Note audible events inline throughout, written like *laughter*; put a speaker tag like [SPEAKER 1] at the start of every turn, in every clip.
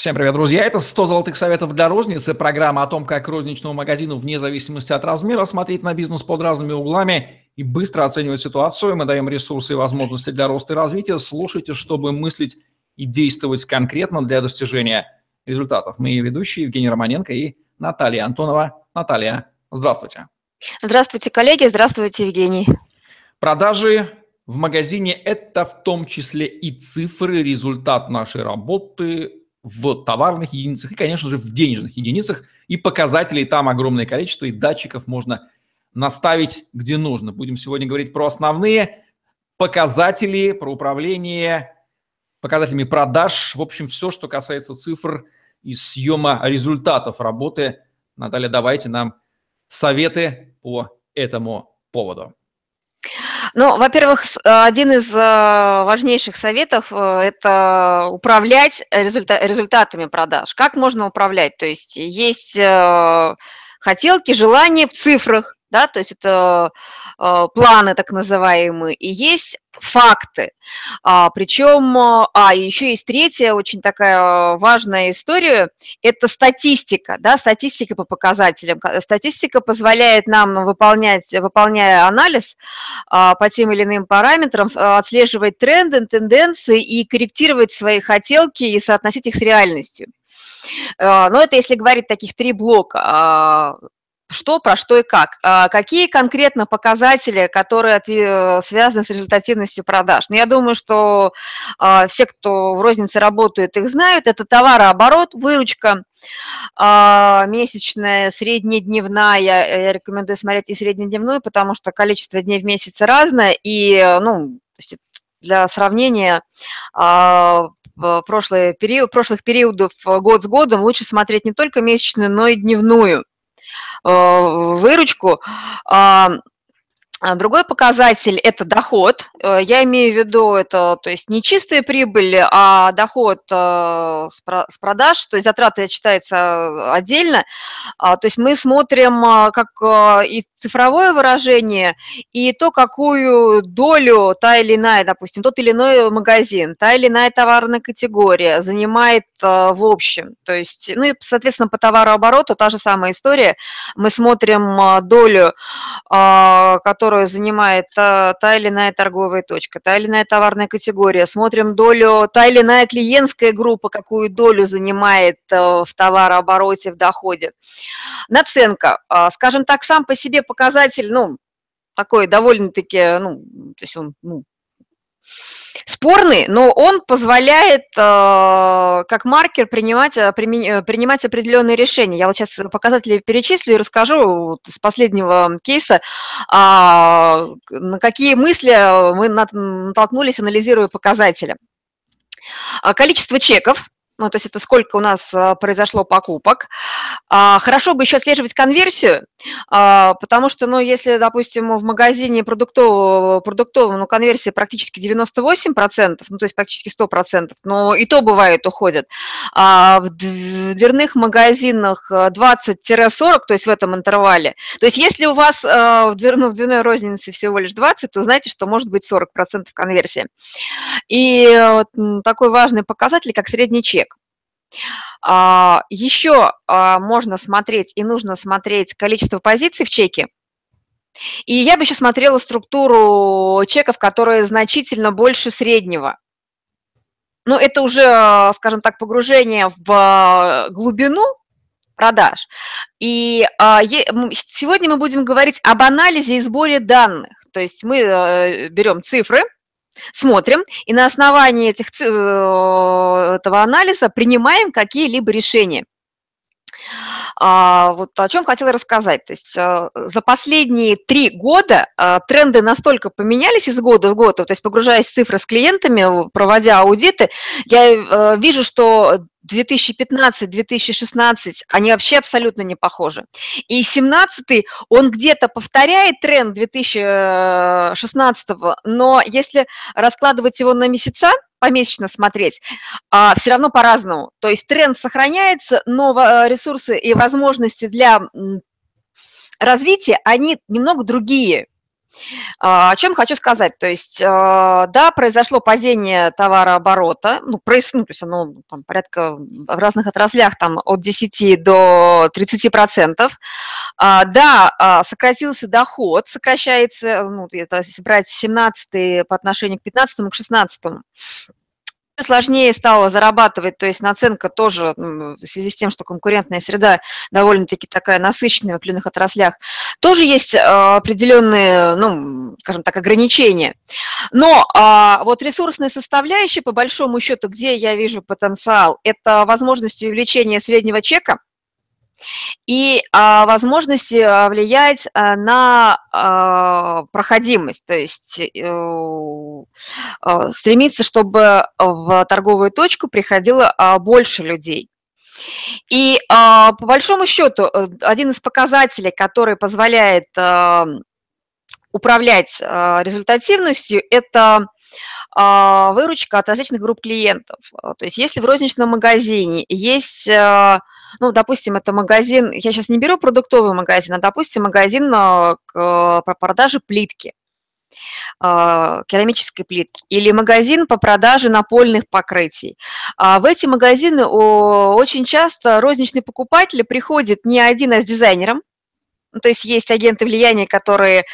[SPEAKER 1] Всем привет, друзья! Это 100 золотых советов для розницы. Программа о том, как розничному магазину вне зависимости от размера смотреть на бизнес под разными углами и быстро оценивать ситуацию. Мы даем ресурсы и возможности для роста и развития. Слушайте, чтобы мыслить и действовать конкретно для достижения результатов. Мы ведущие Евгений Романенко и Наталья Антонова. Наталья, здравствуйте.
[SPEAKER 2] Здравствуйте, коллеги. Здравствуйте, Евгений.
[SPEAKER 1] Продажи в магазине – это в том числе и цифры, результат нашей работы, в товарных единицах и, конечно же, в денежных единицах. И показателей там огромное количество, и датчиков можно наставить где нужно. Будем сегодня говорить про основные показатели, про управление показателями продаж. В общем, все, что касается цифр и съема результатов работы. Наталья, давайте нам советы по этому поводу.
[SPEAKER 2] Ну, во-первых, один из э, важнейших советов э, – это управлять результа результатами продаж. Как можно управлять? То есть есть э, хотелки, желания в цифрах, да, то есть это э, планы так называемые, и есть факты. А, причем, а, еще есть третья очень такая важная история, это статистика, да, статистика по показателям. Статистика позволяет нам выполнять, выполняя анализ а, по тем или иным параметрам, отслеживать тренды, тенденции и корректировать свои хотелки и соотносить их с реальностью. Но это если говорить таких три блока что, про что и как. А какие конкретно показатели, которые э, связаны с результативностью продаж? Ну, я думаю, что а, все, кто в рознице работает, их знают. Это товарооборот, выручка, а, месячная, среднедневная. Я рекомендую смотреть и среднедневную, потому что количество дней в месяц разное. И, ну, для сравнения, прошлые период, прошлых периодов год с годом лучше смотреть не только месячную, но и дневную. Э, выручку. А другой показатель – это доход. Э, я имею в виду это, то есть не чистая прибыль, а доход э, с продаж, то есть затраты считаются отдельно. А, то есть мы смотрим как и цифровое выражение, и то, какую долю та или иная, допустим, тот или иной магазин, та или иная товарная категория занимает в общем. То есть, ну и, соответственно, по товарообороту та же самая история. Мы смотрим долю, которая которую занимает та, та или иная торговая точка, та или иная товарная категория, смотрим долю, та или иная клиентская группа, какую долю занимает э, в товарообороте, в доходе. Наценка, а, скажем так, сам по себе показатель, ну, такой довольно-таки, ну, то есть он, ну, спорный, но он позволяет э, как маркер принимать, э, принимать определенные решения. Я вот сейчас показатели перечислю и расскажу вот с последнего кейса, э, на какие мысли мы натолкнулись, анализируя показатели. Количество чеков, ну, то есть это сколько у нас а, произошло покупок. А, хорошо бы еще отслеживать конверсию, а, потому что, ну, если, допустим, в магазине продуктового, продуктового ну, конверсия практически 98%, ну, то есть практически 100%, но и то бывает уходят. А в дверных магазинах 20-40, то есть в этом интервале. То есть если у вас в, ну, в дверной рознице всего лишь 20, то знаете, что может быть 40% конверсии. И вот такой важный показатель, как средний чек. А, Еще а, можно смотреть и нужно смотреть количество позиций в чеке. И я бы еще смотрела структуру чеков, которые значительно больше среднего. Но это уже, скажем так, погружение в глубину продаж. И а, сегодня мы будем говорить об анализе и сборе данных. То есть мы э, берем цифры, смотрим и на основании этих, э, этого анализа принимаем какие-либо решения. А, вот о чем хотела рассказать. То есть а, за последние три года а, тренды настолько поменялись из года в год, то есть погружаясь в цифры с клиентами, проводя аудиты, я э, вижу, что 2015-2016, они вообще абсолютно не похожи. И 17 он где-то повторяет тренд 2016, но если раскладывать его на месяца, помесячно смотреть, а, все равно по-разному. То есть тренд сохраняется, но а, ресурсы и возможности для развития, они немного другие. А, о чем хочу сказать. То есть, а, да, произошло падение товарооборота, ну, проис, ну, то есть оно там, порядка в разных отраслях там от 10 до 30 процентов. А, да, сократился доход, сокращается, ну, это если брать 17 по отношению к 15 к 16 сложнее стало зарабатывать, то есть наценка тоже в связи с тем, что конкурентная среда довольно-таки такая насыщенная в определенных отраслях, тоже есть а, определенные, ну, скажем так, ограничения. Но а, вот ресурсная составляющая, по большому счету, где я вижу потенциал, это возможность увеличения среднего чека, и а, возможности а, влиять а, на а, проходимость, то есть э, стремиться, чтобы в торговую точку приходило больше людей. И по большому счету э, один из показателей, который позволяет управлять результативностью, это выручка от различных групп клиентов. То есть если в розничном магазине есть ну, допустим, это магазин, я сейчас не беру продуктовый магазин, а, допустим, магазин а, по продаже плитки а, керамической плитки или магазин по продаже напольных покрытий. В эти магазины очень часто розничные покупатели приходят не один, а с дизайнером, ну, то есть есть агенты влияния, которые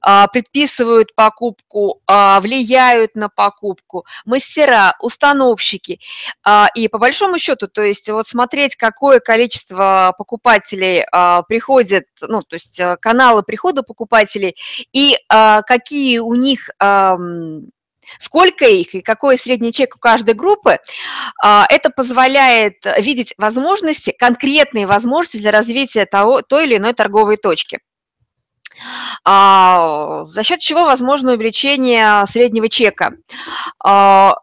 [SPEAKER 2] а, предписывают покупку, а, влияют на покупку, мастера, установщики. А, и по большому счету, то есть вот смотреть, какое количество покупателей а, приходит, ну, то есть а, каналы прихода покупателей и а, какие у них... А, сколько их и какой средний чек у каждой группы, а, это позволяет видеть возможности, конкретные возможности для развития того, той или иной торговой точки. А, за счет чего возможно увеличение среднего чека? А,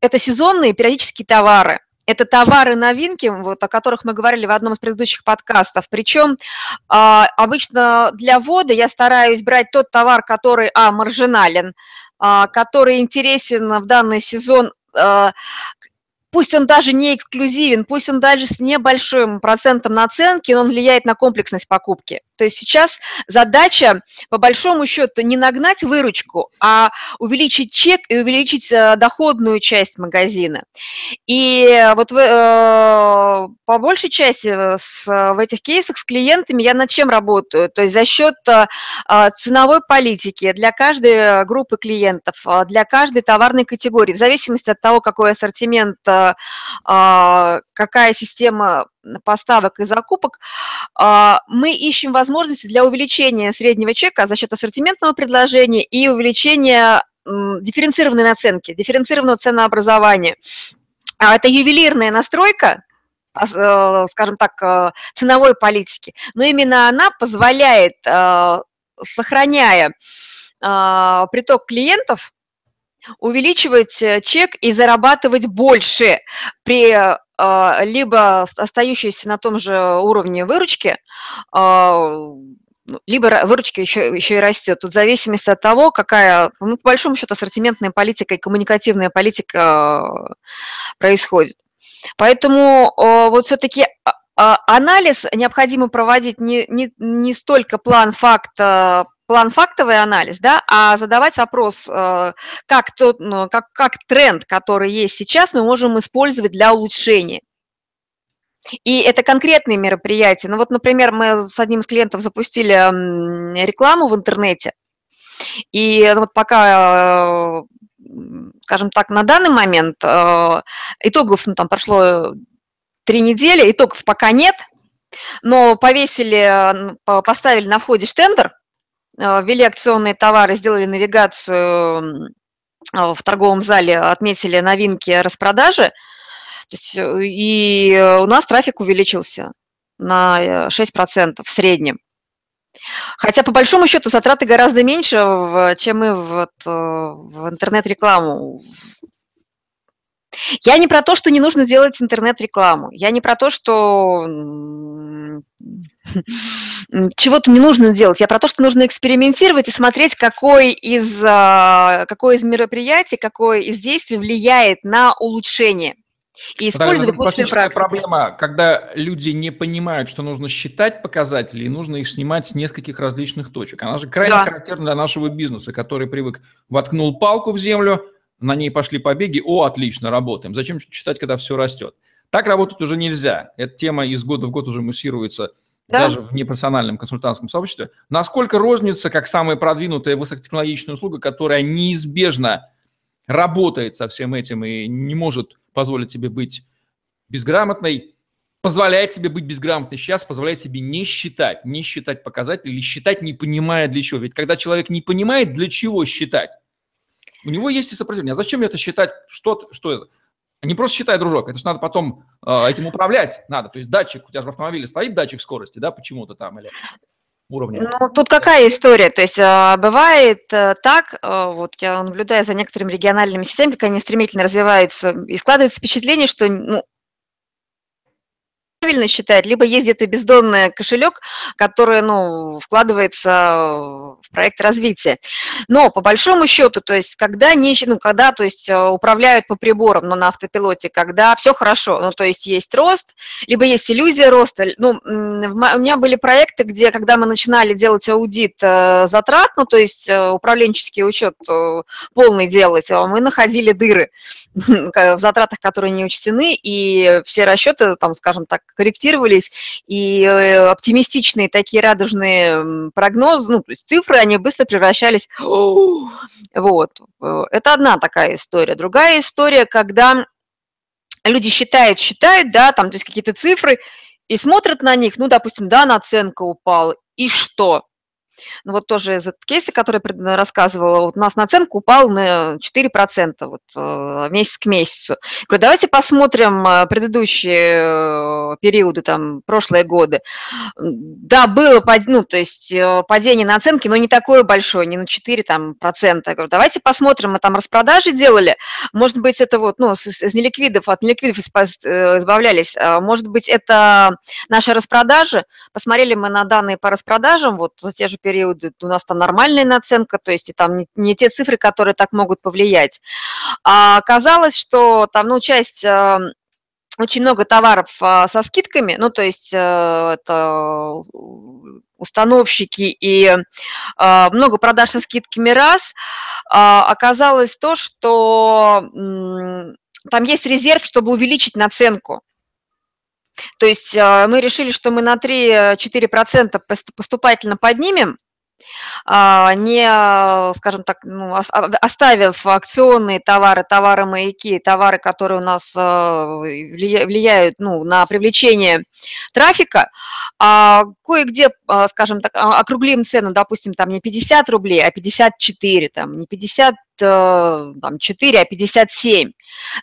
[SPEAKER 2] это сезонные периодические товары. Это товары новинки, вот, о которых мы говорили в одном из предыдущих подкастов. Причем обычно для ввода я стараюсь брать тот товар, который, а, маржинален, который интересен в данный сезон а, пусть он даже не эксклюзивен, пусть он даже с небольшим процентом наценки, но он влияет на комплексность покупки. То есть сейчас задача, по большому счету, не нагнать выручку, а увеличить чек и увеличить э, доходную часть магазина. И вот в, э, по большей части с, в этих кейсах с клиентами я над чем работаю? То есть за счет э, ценовой политики для каждой группы клиентов, для каждой товарной категории, в зависимости от того, какой ассортимент, какая система поставок и закупок, а, мы ищем возможности для увеличения среднего чека за счет ассортиментного предложения и увеличения дифференцированной наценки, дифференцированного ценообразования. А это ювелирная настройка, э, скажем так, э, ценовой политики, но именно она позволяет, э, сохраняя приток клиентов, увеличивать чек и зарабатывать больше при а, либо остающиеся на том же уровне выручки, а, ну, либо выручка еще, еще и растет. Тут в зависимости от того, какая, ну, по большому счету, ассортиментная политика и коммуникативная политика а, происходит. Поэтому вот все-таки анализ необходимо проводить не, не, не столько план факта план фактовый анализ, да, а задавать вопрос, э, как, тот, ну, как, как тренд, который есть сейчас, мы можем использовать для улучшения. И это конкретные мероприятия. Ну вот, например, мы с одним из клиентов запустили рекламу в интернете, и вот пока, э, скажем так, на данный момент э, итогов, ну, там прошло три недели, итогов пока нет, но повесили, поставили на входе штендер, ввели акционные товары, сделали навигацию в торговом зале, отметили новинки распродажи, есть, э, и у нас трафик увеличился на 6% в среднем. Хотя, по большому счету, затраты гораздо меньше, чем мы в, в интернет-рекламу я не про то, что не нужно делать интернет-рекламу. Я не про то, что чего-то не нужно делать. Я про то, что нужно экспериментировать и смотреть, какой из, а, какое из мероприятий, какое из действий влияет на улучшение.
[SPEAKER 1] И использовали да, классическая проблема, когда люди не понимают, что нужно считать показатели, и нужно их снимать с нескольких различных точек. Она же крайне да. характерна для нашего бизнеса, который привык, воткнул палку в землю, на ней пошли побеги, о, отлично, работаем. Зачем считать, когда все растет? Так работать уже нельзя. Эта тема из года в год уже муссируется да? даже в непрофессиональном консультантском сообществе. Насколько розница, как самая продвинутая высокотехнологичная услуга, которая неизбежно работает со всем этим и не может позволить себе быть безграмотной, позволяет себе быть безграмотной сейчас, позволяет себе не считать, не считать показатели или считать, не понимая для чего. Ведь когда человек не понимает, для чего считать, у него есть и сопротивление. А зачем это считать? Что, что это? Не просто считай, дружок, это же надо потом э, этим управлять надо. То есть датчик, у тебя же в автомобиле стоит датчик скорости, да, почему-то там, или уровня?
[SPEAKER 2] Ну, тут какая история? То есть а, бывает э, так, а, вот я наблюдаю за некоторыми региональными системами, как они стремительно развиваются, и складывается впечатление, что ну, правильно считает, либо есть где-то бездонный кошелек, который, ну, вкладывается в проект развития. Но по большому счету, то есть когда, не, ну, когда то есть, э, управляют по приборам, но на автопилоте, когда все хорошо, ну, то есть есть рост, либо есть иллюзия роста. Ну, у меня были проекты, где, когда мы начинали делать аудит э, затрат, ну, то есть э, управленческий учет полный делать, мы находили дыры *laughs* в затратах, которые не учтены, и все расчеты, там, скажем так, корректировались, и э, оптимистичные такие радужные прогнозы, ну, то есть цифры, они быстро превращались... *gasps* Вот. Э, это одна такая история. Другая история, когда люди считают, считают, да, там, то есть какие-то цифры, и смотрят на них, ну, допустим, да, наценка упала, и что? Ну, вот тоже из кейса, который я рассказывала, вот у нас наценка упала на 4% вот, э, месяц к месяцу. Говорю, давайте посмотрим э, предыдущие э, периоды, там, прошлые годы. Да, было, ну, то есть падение наценки, но не такое большое, не на 4 там, процента. Я говорю, давайте посмотрим, мы там распродажи делали, может быть, это вот, ну, из неликвидов, от неликвидов избавлялись, а может быть, это наши распродажи, посмотрели мы на данные по распродажам, вот за те же периоды у нас там нормальная наценка, то есть и там не, не те цифры, которые так могут повлиять. А оказалось, что там, ну, часть э, очень много товаров а, со скидками, ну, то есть э, это установщики и а, много продаж со скидками раз, а, оказалось то, что там есть резерв, чтобы увеличить наценку. То есть а, мы решили, что мы на 3-4% поступательно поднимем, не, скажем так, ну, оставив акционные товары, товары-маяки, товары, которые у нас а, влияют ну, на привлечение трафика, а кое-где, скажем так, округлим цену, допустим, там не 50 рублей, а 54, там, не 54, а 57.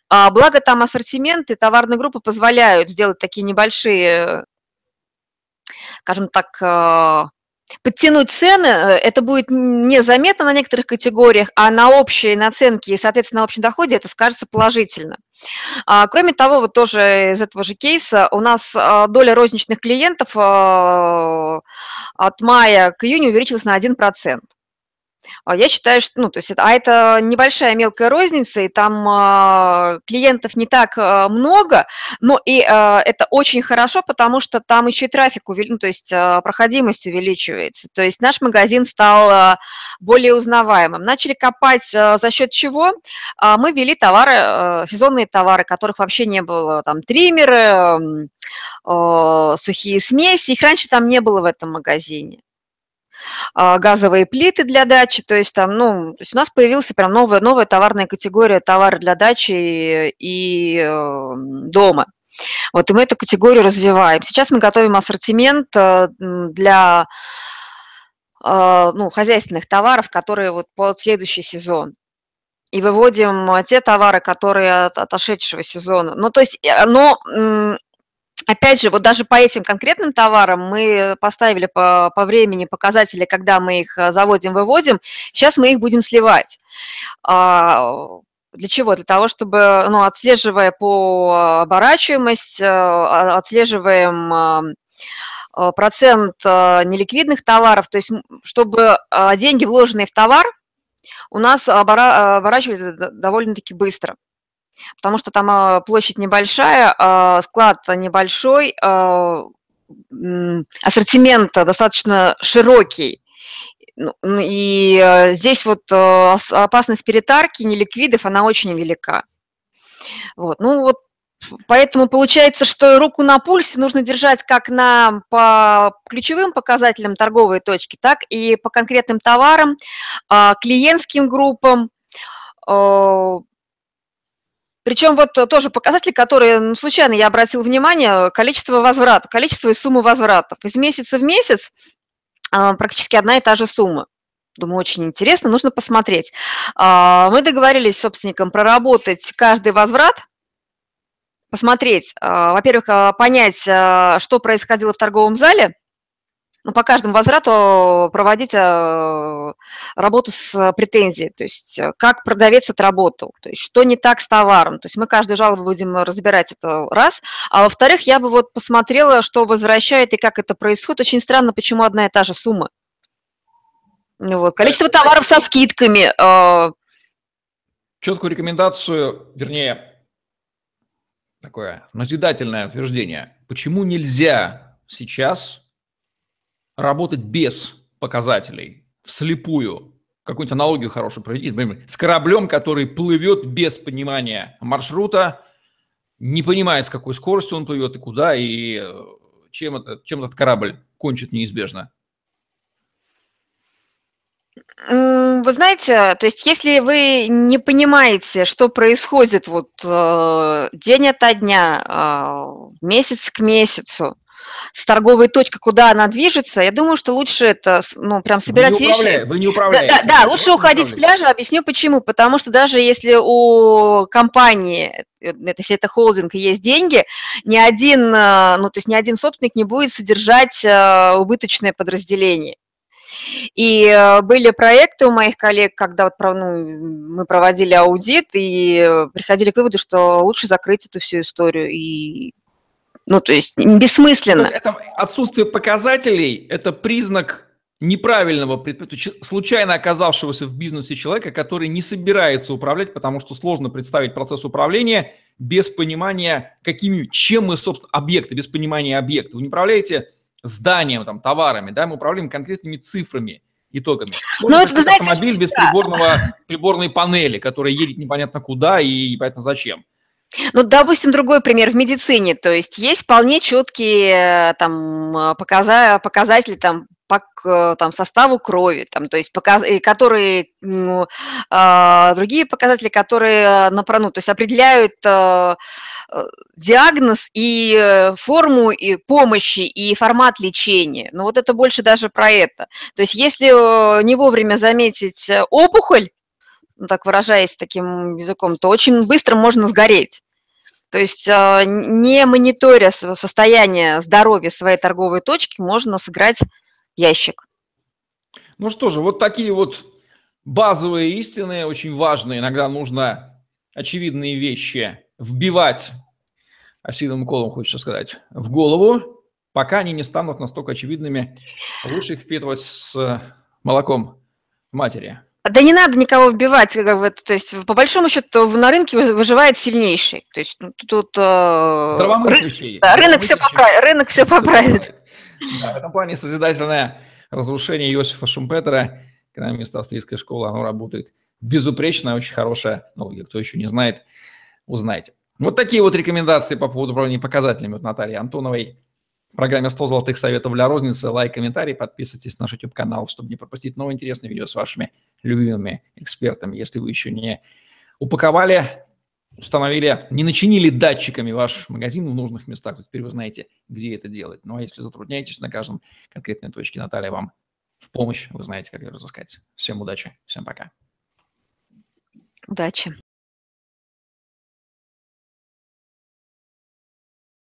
[SPEAKER 2] А, благо там ассортименты, товарные группы позволяют сделать такие небольшие, скажем так, а, подтянуть цены, э, это будет незаметно на некоторых категориях, а на общей наценке и, соответственно, на общем доходе это скажется положительно. А, кроме того, вот тоже из этого же кейса у нас доля розничных клиентов от мая к июню увеличилась на 1%. А я считаю, что, ну, то есть а это небольшая мелкая розница, и там а, клиентов не так а, много, но и а, это очень хорошо, потому что там еще и трафик, увели, ну, то есть а, проходимость увеличивается. То есть наш магазин стал а, более узнаваемым. Начали копать а, за счет чего? А, мы ввели товары, а, сезонные товары, которых вообще не было, там триммеры, а, сухие смеси, их раньше там не было в этом магазине. А, газовые плиты для дачи, то есть там, ну, то есть у нас появилась прям новая, новая товарная категория товары для дачи и, и э, дома. Вот, и мы эту категорию развиваем. Сейчас мы готовим ассортимент э, для э, ну, хозяйственных товаров, которые вот под следующий сезон и выводим те товары, которые от отошедшего сезона. Ну, то есть, но Опять же, вот даже по этим конкретным товарам мы поставили по, по времени показатели, когда мы их э, заводим, выводим. Сейчас мы их будем сливать. А, для чего? Для того, чтобы, ну, отслеживая по оборачиваемость, э, отслеживаем э, процент неликвидных товаров, то есть чтобы деньги, вложенные в товар, у нас оборачивались довольно-таки быстро. Потому что там а, площадь небольшая, а, склад небольшой, а, ассортимент достаточно широкий. Ну, и здесь вот опасность перетарки неликвидов, она очень велика. Вот. Ну вот Поэтому получается, что руку на пульсе нужно держать как на, по ключевым показателям торговой точки, так и по конкретным товарам, клиентским группам, причем вот тоже показатели, которые ну, случайно я обратил внимание, количество возвратов, количество и суммы возвратов. Из месяца в месяц а, практически одна и та же сумма. Думаю, очень интересно, нужно посмотреть. А, мы договорились с собственником проработать каждый возврат, посмотреть, а, во-первых, понять, что происходило в торговом зале, по каждому возврату проводить э, работу с претензией, то есть э, как продавец отработал, то есть что не так с товаром. То есть мы каждую жалобу будем разбирать это раз. А во-вторых, я бы вот посмотрела, что возвращает и как это происходит. Очень странно, почему одна и та же сумма. Ну вот. Количество товаров со скидками. Э,
[SPEAKER 1] Четкую рекомендацию, вернее, такое назидательное утверждение. Почему нельзя сейчас работать без показателей, вслепую, какую-нибудь аналогию хорошую проведите, с кораблем, который плывет без понимания маршрута, не понимает, с какой скоростью он плывет и куда, и э, чем, это, чем этот корабль кончит неизбежно.
[SPEAKER 2] Вы знаете, то есть если вы не понимаете, что происходит вот э, день ото дня, э, месяц к месяцу, с торговой точкой, куда она движется, я думаю, что лучше это, ну, прям собирать
[SPEAKER 1] вы не вещи. Вы не управляете.
[SPEAKER 2] Да, да, да лучше уходить с пляжа, объясню почему. Потому что даже если у компании, это, если это холдинг, есть деньги, ни один, э, ну, то есть ни один собственник не будет содержать э, убыточное подразделение. И э, были проекты у моих коллег, когда вот, ну, мы проводили аудит и приходили к выводу, что лучше закрыть эту всю историю и ну, то есть бессмысленно.
[SPEAKER 1] это отсутствие показателей – это признак неправильного, случайно оказавшегося в бизнесе человека, который не собирается управлять, потому что сложно представить процесс управления без понимания, какими, чем мы, собственно, объекты, без понимания объекта. Вы не управляете зданием, там, товарами, да, мы управляем конкретными цифрами, итогами. Сложно ну, это, знаете, автомобиль без приборного, приборной панели, которая едет непонятно куда и непонятно зачем.
[SPEAKER 2] Ну, допустим, другой пример в медицине. То есть есть вполне четкие э, там, э, показа показатели там, по э, там, составу крови, там, то есть показ... которые, ну, э, другие показатели, которые ну, то есть определяют э, диагноз и форму и помощи, и формат лечения. Но вот это больше даже про это. То есть если не вовремя заметить опухоль, ну, так выражаясь таким языком, то очень быстро можно сгореть. То есть а, не мониторя состояние здоровья своей торговой точки, можно сыграть ящик.
[SPEAKER 1] Ну что же, вот такие вот базовые истины, очень важные. Иногда нужно очевидные вещи вбивать, осиновым колом хочется сказать, в голову, пока они не станут настолько очевидными. Лучше их впитывать с молоком матери.
[SPEAKER 2] Да не надо никого вбивать, как бы, то есть по большому счету на рынке выживает сильнейший. То есть ну, тут э, ры, да, рынок все поправит. Рынок все поправит.
[SPEAKER 1] Да, в этом плане созидательное разрушение Иосифа Шумпетера, экономиста австрийской школы, оно работает безупречно, очень хорошая. Ну, кто еще не знает, узнайте. Вот такие вот рекомендации по поводу управления показателями от Натальи Антоновой. В программе 100 золотых советов для розницы. Лайк, комментарий, подписывайтесь на наш YouTube-канал, чтобы не пропустить новые интересные видео с вашими любимыми экспертами. Если вы еще не упаковали, установили, не начинили датчиками ваш магазин в нужных местах, то теперь вы знаете, где это делать. Ну а если затрудняетесь на каждом конкретной точке, Наталья вам в помощь, вы знаете, как ее разыскать. Всем удачи, всем пока.
[SPEAKER 2] Удачи.